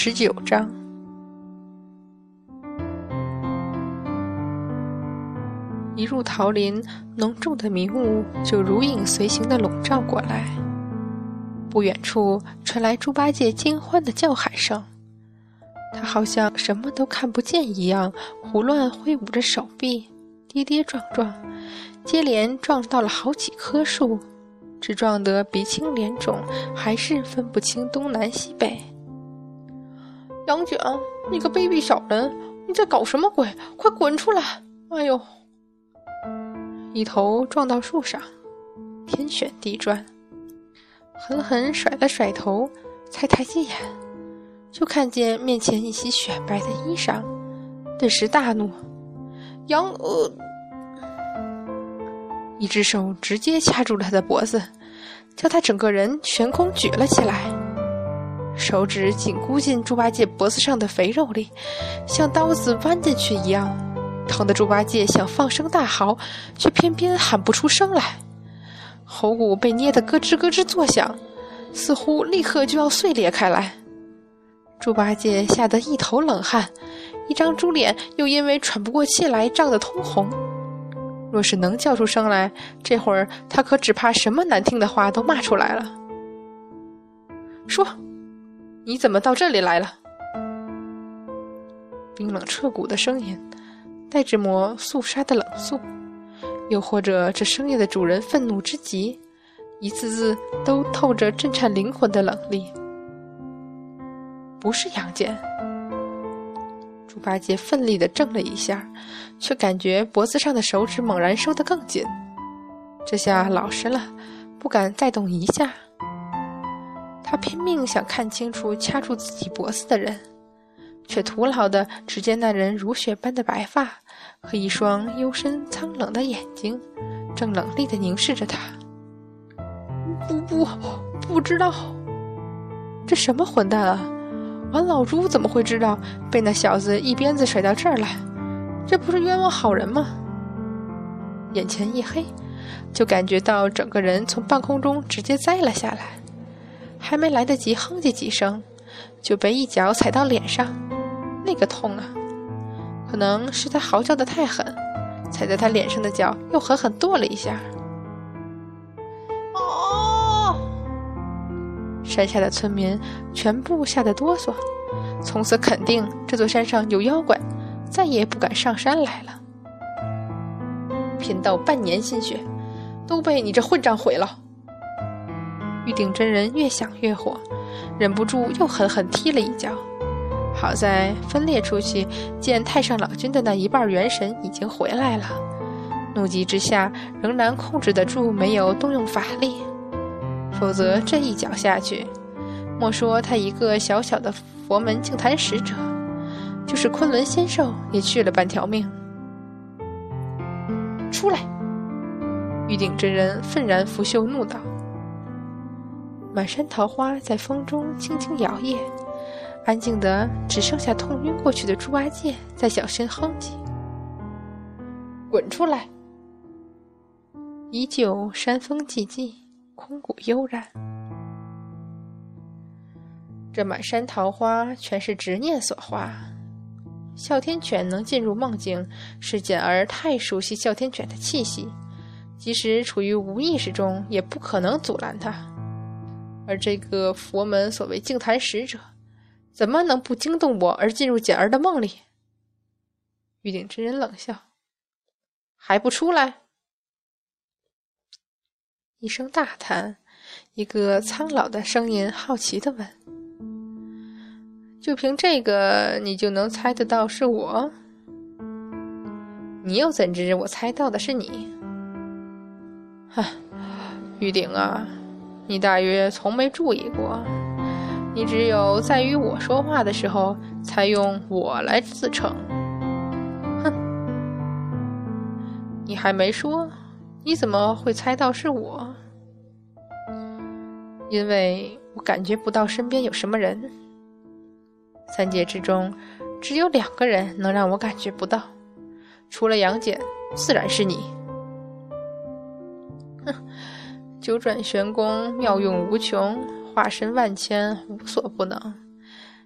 十九章，一入桃林，浓重的迷雾就如影随形的笼罩过来。不远处传来猪八戒惊欢的叫喊声，他好像什么都看不见一样，胡乱挥舞着手臂，跌跌撞撞，接连撞到了好几棵树，只撞得鼻青脸肿，还是分不清东南西北。杨戬，你个卑鄙小人，你在搞什么鬼？快滚出来！哎呦，一头撞到树上，天旋地转。狠狠甩了甩头，才抬起眼，就看见面前一袭雪白的衣裳，顿时大怒。杨呃，一只手直接掐住了他的脖子，将他整个人悬空举了起来，手指紧箍进猪八戒脖子上的肥肉里，像刀子剜进去一样，疼得猪八戒想放声大嚎，却偏偏喊不出声来。喉骨被捏得咯吱咯吱作响，似乎立刻就要碎裂开来。猪八戒吓得一头冷汗，一张猪脸又因为喘不过气来涨得通红。若是能叫出声来，这会儿他可只怕什么难听的话都骂出来了。说，你怎么到这里来了？冰冷彻骨的声音，带着抹肃杀的冷肃。又或者，这声音的主人愤怒之极，一字字都透着震颤灵魂的冷厉。不是杨戬。猪八戒奋力的挣了一下，却感觉脖子上的手指猛然收得更紧。这下老实了，不敢再动一下。他拼命想看清楚掐住自己脖子的人，却徒劳的只见那人如雪般的白发。和一双幽深苍冷的眼睛，正冷厉的凝视着他。不不，不知道，这什么混蛋啊！俺老猪怎么会知道被那小子一鞭子甩到这儿来？这不是冤枉好人吗？眼前一黑，就感觉到整个人从半空中直接栽了下来，还没来得及哼唧几声，就被一脚踩到脸上，那个痛啊！可能是他嚎叫的太狠，踩在他脸上的脚又狠狠跺了一下。哦！山下的村民全部吓得哆嗦，从此肯定这座山上有妖怪，再也不敢上山来了。贫道半年心血，都被你这混账毁了！玉鼎真人越想越火，忍不住又狠狠踢了一脚。好在分裂出去见太上老君的那一半元神已经回来了，怒极之下仍然控制得住，没有动用法力。否则这一脚下去，莫说他一个小小的佛门净坛使者，就是昆仑仙兽也去了半条命。出来！玉鼎真人愤然拂袖怒道：“满山桃花在风中轻轻摇曳。”安静的只剩下痛晕过去的猪八戒在小声哼唧：“滚出来！”依旧山风寂寂，空谷悠然。这满山桃花全是执念所化。哮天犬能进入梦境，是简儿太熟悉哮天犬的气息，即使处于无意识中，也不可能阻拦他。而这个佛门所谓净坛使者。怎么能不惊动我而进入简儿的梦里？玉鼎真人冷笑：“还不出来！”一声大叹，一个苍老的声音好奇的问：“就凭这个，你就能猜得到是我？你又怎知我猜到的是你？”哈，玉鼎啊，你大约从没注意过。你只有在与我说话的时候，才用我来自称。哼，你还没说，你怎么会猜到是我？因为我感觉不到身边有什么人。三界之中，只有两个人能让我感觉不到，除了杨戬，自然是你。九转玄功，妙用无穷。化身万千，无所不能，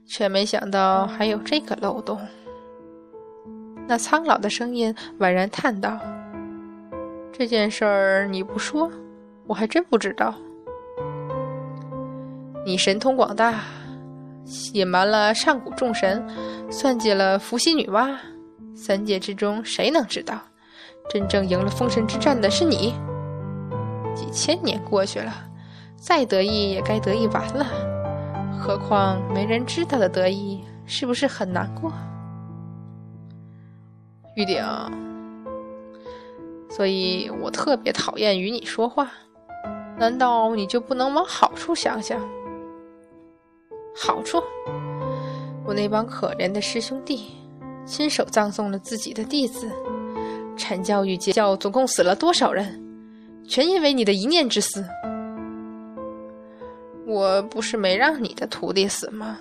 却没想到还有这个漏洞。那苍老的声音宛然叹道：“这件事儿你不说，我还真不知道。你神通广大，隐瞒了上古众神，算计了伏羲女娲，三界之中谁能知道，真正赢了封神之战的是你？几千年过去了，再得意也该得意完了，何况没人知道的得意，是不是很难过？”玉鼎，所以我特别讨厌与你说话。难道你就不能往好处想想？好处？我那帮可怜的师兄弟，亲手葬送了自己的弟子，阐教与截教总共死了多少人？全因为你的一念之私。我不是没让你的徒弟死吗？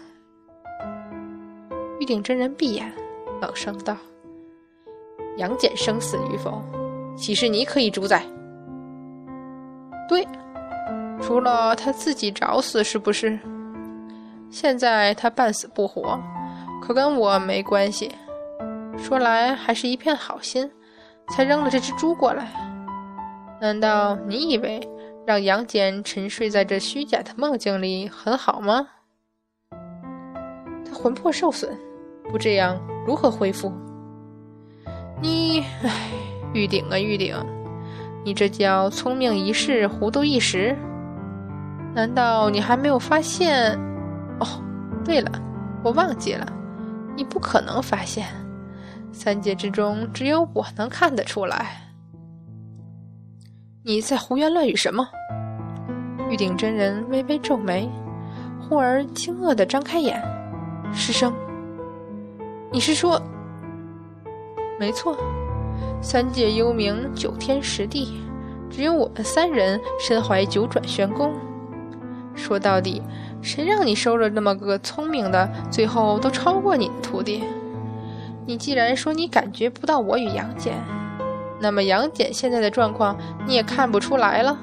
玉鼎真人闭眼，冷声道。杨戬生死与否，岂是你可以主宰？对，除了他自己找死，是不是？现在他半死不活，可跟我没关系。说来还是一片好心，才扔了这只猪过来。难道你以为让杨戬沉睡在这虚假的梦境里很好吗？他魂魄受损，不这样如何恢复？你，唉，玉鼎啊玉鼎，你这叫聪明一世，糊涂一时。难道你还没有发现？哦，对了，我忘记了，你不可能发现，三界之中只有我能看得出来。你在胡言乱语什么？玉鼎真人微微皱眉，忽而惊愕的张开眼，师生，你是说？没错，三界幽冥，九天十地，只有我们三人身怀九转玄功。说到底，谁让你收了那么个聪明的，最后都超过你的徒弟？你既然说你感觉不到我与杨戬，那么杨戬现在的状况你也看不出来了。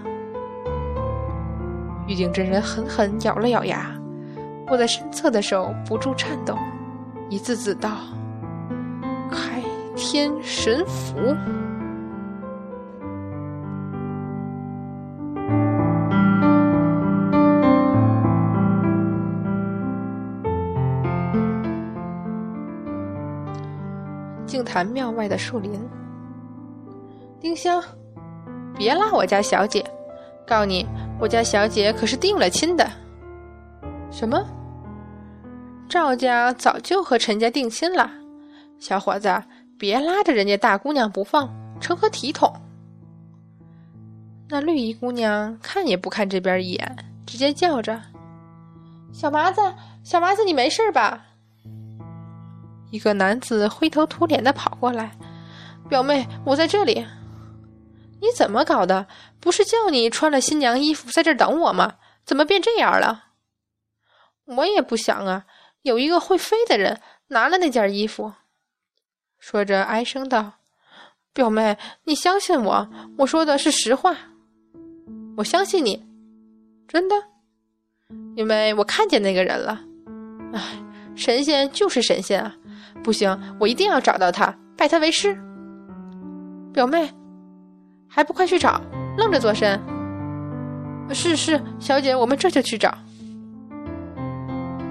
玉鼎真人狠狠咬了咬牙，握在身侧的手不住颤抖，一字字道：“开。”天神符，净坛庙外的树林。丁香，别拉我家小姐！告你，我家小姐可是定了亲的。什么？赵家早就和陈家定亲了，小伙子。别拉着人家大姑娘不放，成何体统？那绿衣姑娘看也不看这边一眼，直接叫着：“小麻子，小麻子，你没事吧？”一个男子灰头土脸的跑过来：“表妹，我在这里。你怎么搞的？不是叫你穿了新娘衣服在这等我吗？怎么变这样了？”我也不想啊，有一个会飞的人拿了那件衣服。说着，哀声道：“表妹，你相信我，我说的是实话。我相信你，真的，因为我看见那个人了。唉，神仙就是神仙啊！不行，我一定要找到他，拜他为师。表妹，还不快去找？愣着做甚？是是，小姐，我们这就去找。”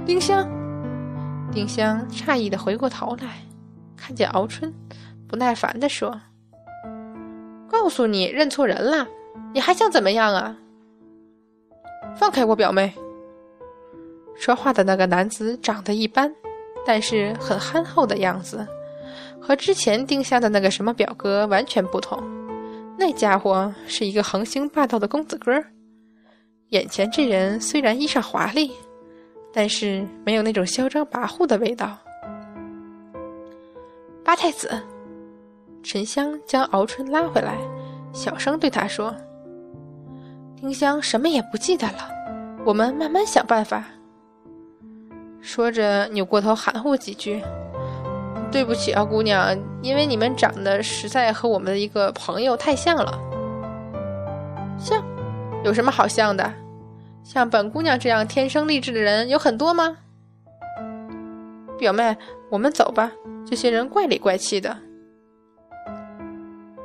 丁香，丁香诧异的回过头来。看见敖春，不耐烦的说：“告诉你，认错人了，你还想怎么样啊？放开我表妹！”说话的那个男子长得一般，但是很憨厚的样子，和之前丁香的那个什么表哥完全不同。那家伙是一个横行霸道的公子哥眼前这人虽然衣裳华丽，但是没有那种嚣张跋扈的味道。八太子，沉香将敖春拉回来，小声对他说：“丁香什么也不记得了，我们慢慢想办法。”说着，扭过头含糊几句：“对不起啊，姑娘，因为你们长得实在和我们的一个朋友太像了。像？有什么好像的？像本姑娘这样天生丽质的人有很多吗？”表妹，我们走吧，这些人怪里怪气的。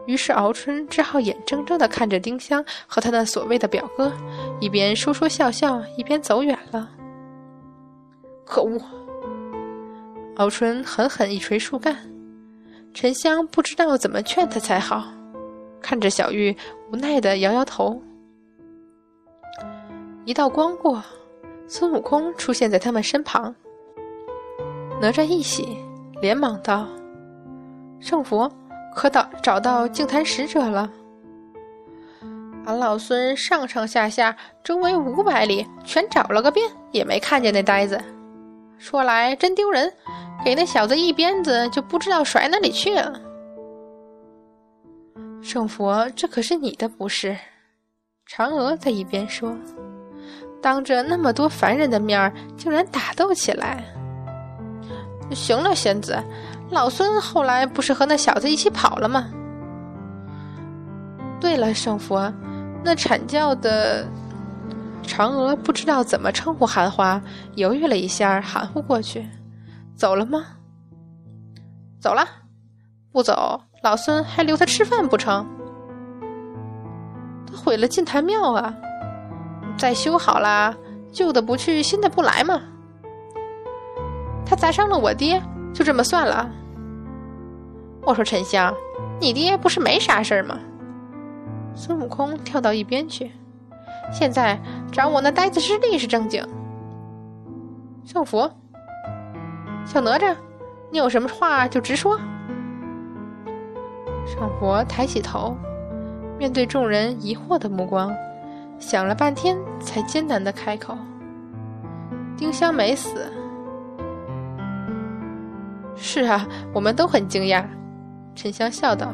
于是敖春只好眼睁睁地看着丁香和他那所谓的表哥，一边说说笑笑，一边走远了。可恶！老春狠狠一锤树干。沉香不知道怎么劝他才好，看着小玉无奈的摇摇头。一道光过，孙悟空出现在他们身旁。哪吒一喜，连忙道：“圣佛。”可到找到净坛使者了。俺老孙上上下下周围五百里全找了个遍，也没看见那呆子。说来真丢人，给那小子一鞭子就不知道甩哪里去了。圣佛，这可是你的不是？嫦娥在一边说：“当着那么多凡人的面竟然打斗起来。”行了，仙子。老孙后来不是和那小子一起跑了吗？对了，圣佛，那阐教的嫦娥不知道怎么称呼韩华，犹豫了一下，含糊过去：“走了吗？”“走了，不走，老孙还留他吃饭不成？”“他毁了净坛庙啊！再修好了，旧的不去，新的不来嘛。他砸伤了我爹，就这么算了。”我说：“沉香，你爹不是没啥事儿吗？”孙悟空跳到一边去。现在找我那呆子师弟是正经。送佛，小哪吒，你有什么话就直说。圣佛抬起头，面对众人疑惑的目光，想了半天，才艰难的开口：“丁香没死。”是啊，我们都很惊讶。沉香笑道：“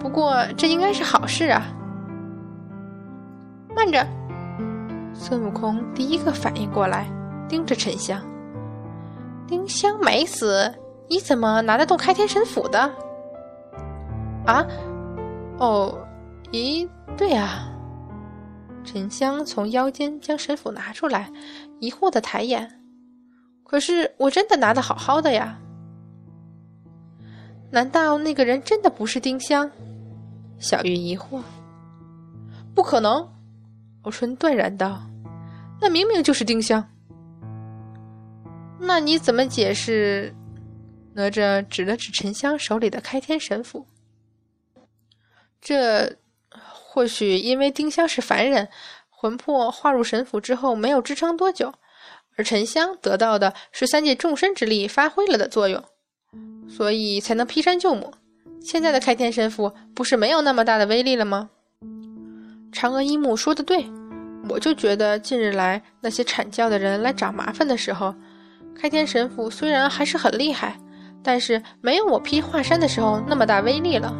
不过这应该是好事啊。”慢着，孙悟空第一个反应过来，盯着沉香。丁香没死，你怎么拿得动开天神斧的？啊？哦，咦，对啊。沉香从腰间将神斧拿出来，疑惑的抬眼。可是我真的拿得好好的呀。难道那个人真的不是丁香？小玉疑惑。不可能，欧春断然道：“那明明就是丁香。”那你怎么解释？哪吒指了指沉香手里的开天神斧。这或许因为丁香是凡人，魂魄化入神斧之后没有支撑多久，而沉香得到的是三界众生之力发挥了的作用。所以才能劈山救母。现在的开天神斧不是没有那么大的威力了吗？嫦娥一木说的对，我就觉得近日来那些阐教的人来找麻烦的时候，开天神斧虽然还是很厉害，但是没有我劈华山的时候那么大威力了。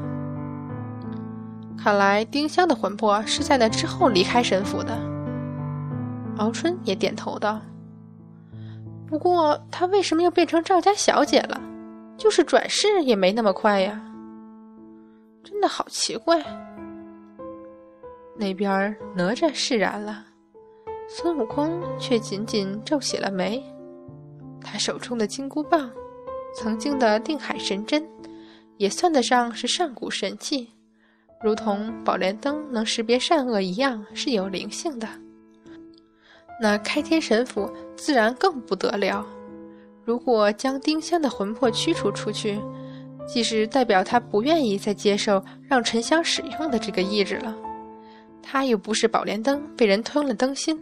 看来丁香的魂魄是在那之后离开神府的。敖春也点头道：“不过她为什么又变成赵家小姐了？”就是转世也没那么快呀，真的好奇怪。那边哪吒释然了，孙悟空却紧紧皱起了眉。他手中的金箍棒，曾经的定海神针，也算得上是上古神器，如同宝莲灯能识别善恶一样，是有灵性的。那开天神斧自然更不得了。如果将丁香的魂魄驱除出去，即是代表他不愿意再接受让沉香使用的这个意志了。他又不是宝莲灯被人吞了灯芯，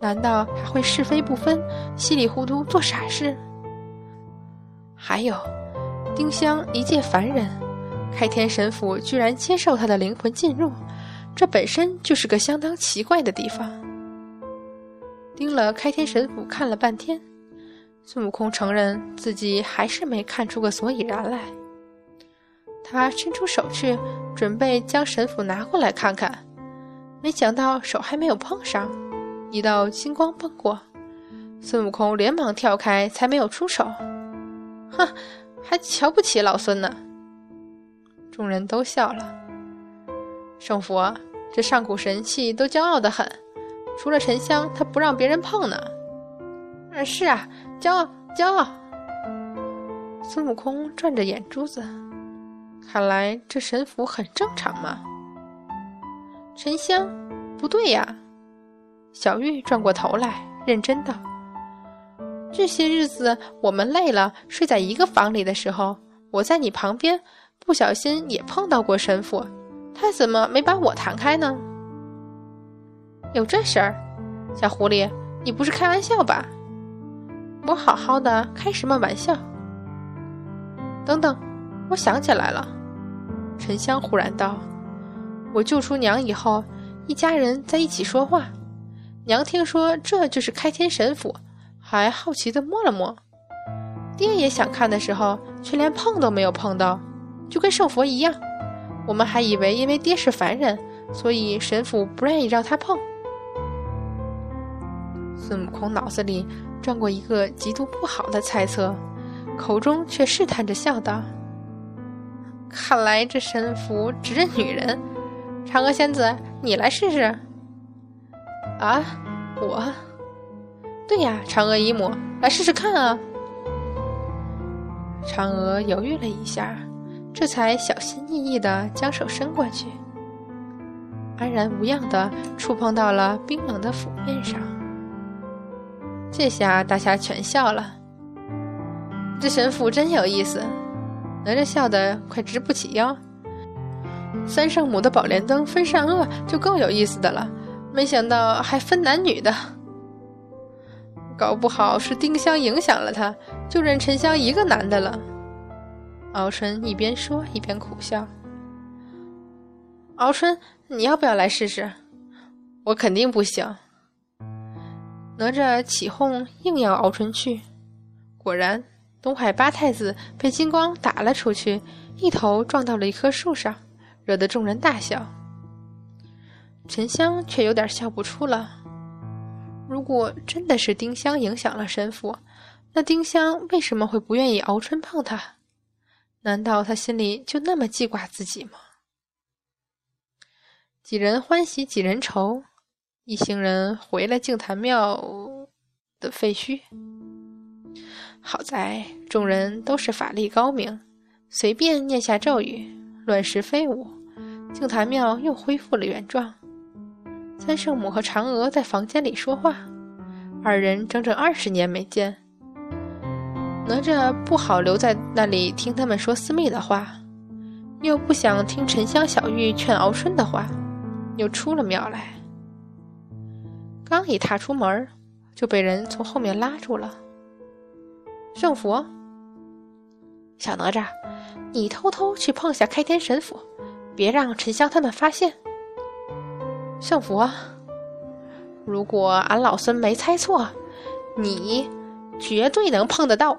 难道还会是非不分、稀里糊涂做傻事？还有，丁香一介凡人，开天神府居然接受他的灵魂进入，这本身就是个相当奇怪的地方。盯了开天神府看了半天。孙悟空承认自己还是没看出个所以然来。他伸出手去，准备将神斧拿过来看看，没想到手还没有碰上，一道金光奔过，孙悟空连忙跳开，才没有出手。哼，还瞧不起老孙呢！众人都笑了。圣佛，这上古神器都骄傲的很，除了沉香，他不让别人碰呢。是啊。骄傲骄傲。孙悟空转着眼珠子，看来这神符很正常嘛。沉香，不对呀。小玉转过头来，认真道：“这些日子我们累了，睡在一个房里的时候，我在你旁边，不小心也碰到过神父，他怎么没把我弹开呢？”有这事儿，小狐狸，你不是开玩笑吧？我好好的，开什么玩笑？等等，我想起来了。沉香忽然道：“我救出娘以后，一家人在一起说话。娘听说这就是开天神斧，还好奇的摸了摸。爹也想看的时候，却连碰都没有碰到，就跟圣佛一样。我们还以为因为爹是凡人，所以神斧不愿意让他碰。”孙悟空脑子里转过一个极度不好的猜测，口中却试探着笑道：“看来这神符只认女人。嫦娥仙子，你来试试。”啊，我？对呀，嫦娥姨母，来试试看啊！嫦娥犹豫了一下，这才小心翼翼的将手伸过去，安然无恙的触碰到了冰冷的斧面上。这下大家全笑了。这神斧真有意思，哪吒笑得快直不起腰。三圣母的宝莲灯分善恶就够有意思的了，没想到还分男女的。搞不好是丁香影响了他，就认沉香一个男的了。敖春一边说一边苦笑。敖春，你要不要来试试？我肯定不行。哪吒起哄，硬要敖春去。果然，东海八太子被金光打了出去，一头撞到了一棵树上，惹得众人大笑。沉香却有点笑不出了。如果真的是丁香影响了神父，那丁香为什么会不愿意敖春碰他？难道他心里就那么记挂自己吗？几人欢喜几人愁。一行人回了净坛庙的废墟。好在众人都是法力高明，随便念下咒语，乱石飞舞，净坛庙又恢复了原状。三圣母和嫦娥在房间里说话，二人整整二十年没见。哪吒不好留在那里听他们说私密的话，又不想听沉香、小玉劝敖春的话，又出了庙来。刚一踏出门就被人从后面拉住了。圣佛，小哪吒，你偷偷去碰下开天神斧，别让沉香他们发现。圣佛，如果俺老孙没猜错，你绝对能碰得到。